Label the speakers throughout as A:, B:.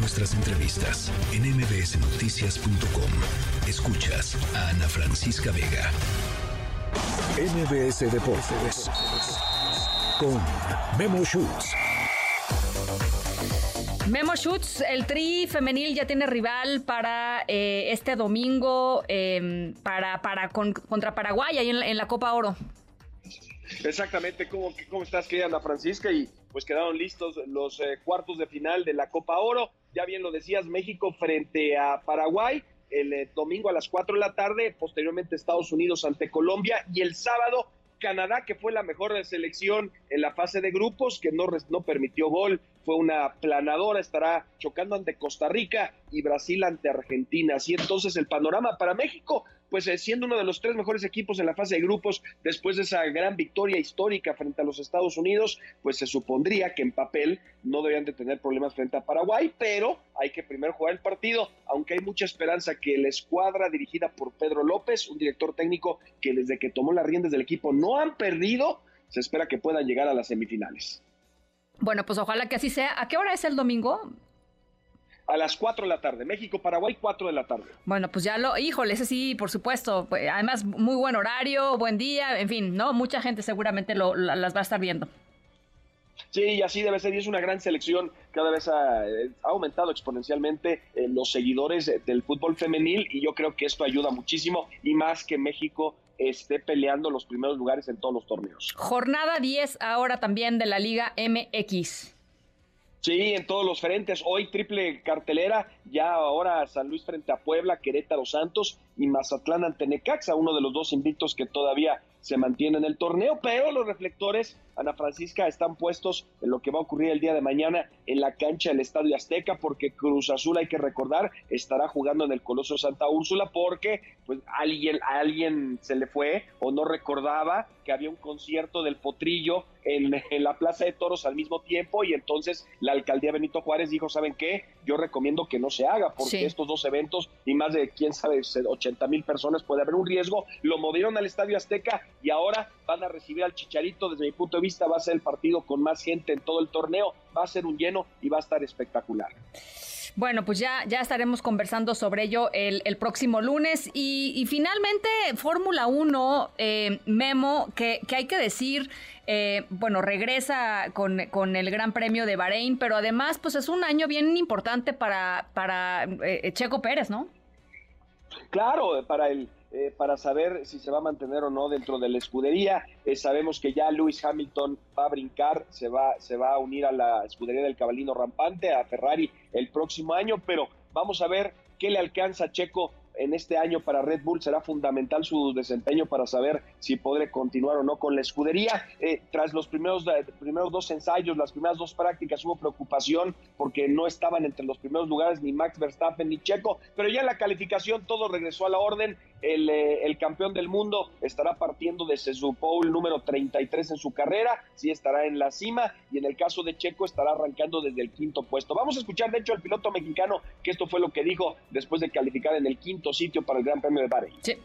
A: nuestras entrevistas en mbsnoticias.com. Escuchas a Ana Francisca Vega. MBS Deportes con Memo Schutz.
B: Memo Schutz, el Tri femenil ya tiene rival para eh, este domingo em, para, para contra Paraguay ahí en la, Copa Oro.
C: Exactamente, ¿Cómo, ¿cómo, estás, querida Ana Francisca? Y pues quedaron listos los eh, cuartos de final de la Copa Oro. Ya bien lo decías, México frente a Paraguay el eh, domingo a las 4 de la tarde, posteriormente Estados Unidos ante Colombia y el sábado Canadá, que fue la mejor selección en la fase de grupos, que no, no permitió gol, fue una planadora, estará chocando ante Costa Rica y Brasil ante Argentina. Así entonces el panorama para México, pues eh, siendo uno de los tres mejores equipos en la fase de grupos después de esa gran victoria histórica frente a los Estados Unidos, pues se supondría que en papel no deberían de tener problemas frente a Paraguay, pero hay que primero jugar el partido, aunque hay mucha esperanza que la escuadra dirigida por Pedro López, un director técnico que desde que tomó las riendas del equipo no han perdido, se espera que puedan llegar a las semifinales.
B: Bueno, pues ojalá que así sea. ¿A qué hora es el domingo?
C: A las 4 de la tarde. México-Paraguay, 4 de la tarde.
B: Bueno, pues ya lo, híjole, ese sí, por supuesto. Pues, además, muy buen horario, buen día, en fin, ¿no? Mucha gente seguramente lo, las va a estar viendo.
C: Sí, y así debe ser, y es una gran selección, cada vez ha, eh, aumentado exponencialmente eh, los seguidores del fútbol femenil y yo creo que esto ayuda muchísimo y más que México esté peleando los primeros lugares en todos los torneos.
B: Jornada 10 ahora también de la Liga MX.
C: Sí, en todos los frentes. Hoy triple cartelera, ya ahora San Luis frente a Puebla, Querétaro Santos y Mazatlán ante Necaxa, uno de los dos invictos que todavía se mantiene en el torneo, pero los reflectores, Ana Francisca, están puestos en lo que va a ocurrir el día de mañana en la cancha del Estadio Azteca, porque Cruz Azul, hay que recordar, estará jugando en el Coloso Santa Úrsula, porque pues alguien, a alguien se le fue o no recordaba que había un concierto del Potrillo en, la Plaza de Toros al mismo tiempo, y entonces la alcaldía Benito Juárez dijo, ¿saben qué? Yo recomiendo que no se haga, porque estos dos eventos y más de, quién sabe, 80 mil personas puede haber un riesgo, lo movieron al Estadio Azteca y ahora van a recibir al Chicharito. Desde mi punto de vista va a ser el partido con más gente en todo el torneo, va a ser un lleno y va a estar espectacular.
B: Bueno, pues ya, ya estaremos conversando sobre ello el, próximo lunes. Y, finalmente, Fórmula 1, eh, Memo, que, hay que decir, eh, bueno, regresa con, con, el Gran Premio de Bahrein, pero además, pues es un año bien importante para, para eh, Checo Pérez, ¿no?
C: Claro, para el eh, para saber si se va a mantener o no dentro de la escudería. Eh, sabemos que ya Lewis Hamilton va a brincar, se va, se va a unir a la escudería del caballino rampante, a Ferrari el próximo año, pero vamos a ver qué le alcanza Checo en este año para Red Bull será fundamental su desempeño para saber si podré continuar o no con la escudería. Eh, tras los primeros, primeros dos ensayos, las primeras dos prácticas, hubo preocupación porque no estaban entre los primeros lugares ni Max Verstappen ni Checo, pero ya en la calificación todo regresó a la orden. El, eh, el campeón del mundo estará partiendo desde su pole número 33 en su carrera, sí estará en la cima y en el caso de Checo estará arrancando desde el quinto puesto. Vamos a escuchar de hecho al piloto mexicano que esto fue lo que dijo después de calificar en el quinto sitio para el Gran Premio de Bahrein.
B: Sí.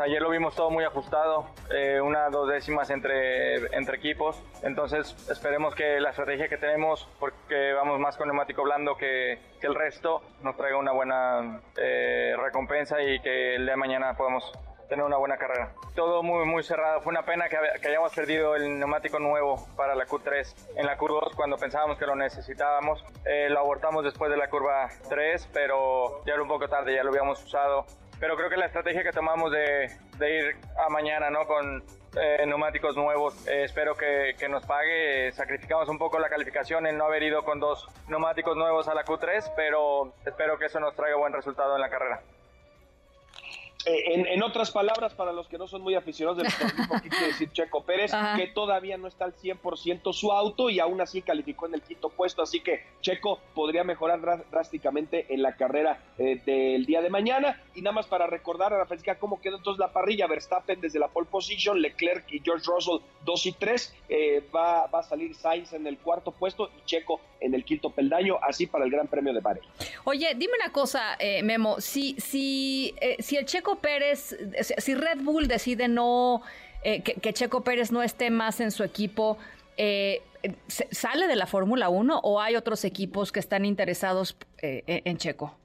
D: Ayer lo vimos todo muy ajustado, eh, una dos décimas entre, entre equipos. Entonces esperemos que la estrategia que tenemos, porque vamos más con neumático blando que, que el resto, nos traiga una buena eh, recompensa y que el día de mañana podamos tener una buena carrera. Todo muy, muy cerrado. Fue una pena que, que, hayamos perdido el neumático nuevo para la Q3 en la curva 2 cuando pensábamos que lo necesitábamos. Eh, lo abortamos después de la curva 3, pero ya era un poco tarde, ya lo habíamos usado. Pero creo que la estrategia que tomamos de, de ir a mañana ¿no? con eh, neumáticos nuevos, eh, espero que, que, nos pague. Sacrificamos un poco la calificación en no haber ido con dos neumáticos nuevos a la Q3, pero espero que eso nos traiga buen resultado en la carrera.
C: Eh, en, otras palabras, para los que no son muy aficionados del equipo, quiere decir Checo Pérez, que todavía no está al 100% su auto y aún así calificó en el quinto puesto, así que Checo podría mejorar drásticamente en la carrera eh, del día de mañana. Y nada más para recordar a la Francisca cómo quedó entonces la parrilla, Verstappen desde la pole position, Leclerc y George Russell 2 y 3, eh, va, va a salir Sainz en el cuarto puesto y Checo en el quinto peldaño, así para el Gran Premio de Bahrein.
B: Oye, dime una cosa, Memo, si, si, si el Checo Pérez, si Red Bull decide no, eh, que, Checo Pérez no esté más en su equipo, eh, ¿sale de la Fórmula 1 o hay otros equipos que están interesados en Checo?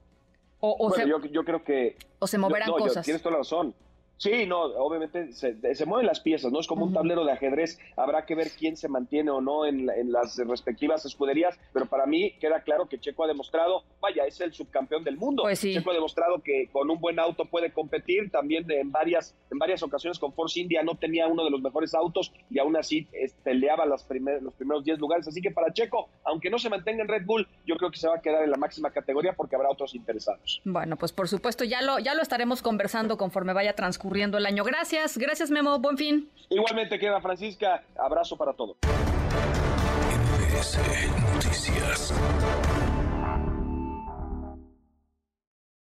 C: O, bueno, yo, creo que...
B: O se moverán cosas.
C: tienes toda la razón. Sí, no, obviamente se, mueven las piezas, ¿no? Es como un tablero de ajedrez. Habrá que ver quién se mantiene o no en, las respectivas escuderías, pero para mí queda claro que Checo ha demostrado, vaya, es el subcampeón del mundo.
B: Pues
C: Checo ha demostrado que con un buen auto puede competir. También en varias, en varias ocasiones con Force India no tenía uno de los mejores autos y aún así peleaba los primeros 10 lugares. Así que para Checo, aunque no se mantenga en Red Bull, yo creo que se va a quedar en la máxima categoría porque habrá otros interesados.
B: Bueno, pues por supuesto, ya lo, ya lo estaremos conversando conforme vaya transcurriendo el año. Gracias, gracias Memo, buen fin.
C: Igualmente queda Francisca, abrazo para todos.
A: Noticias.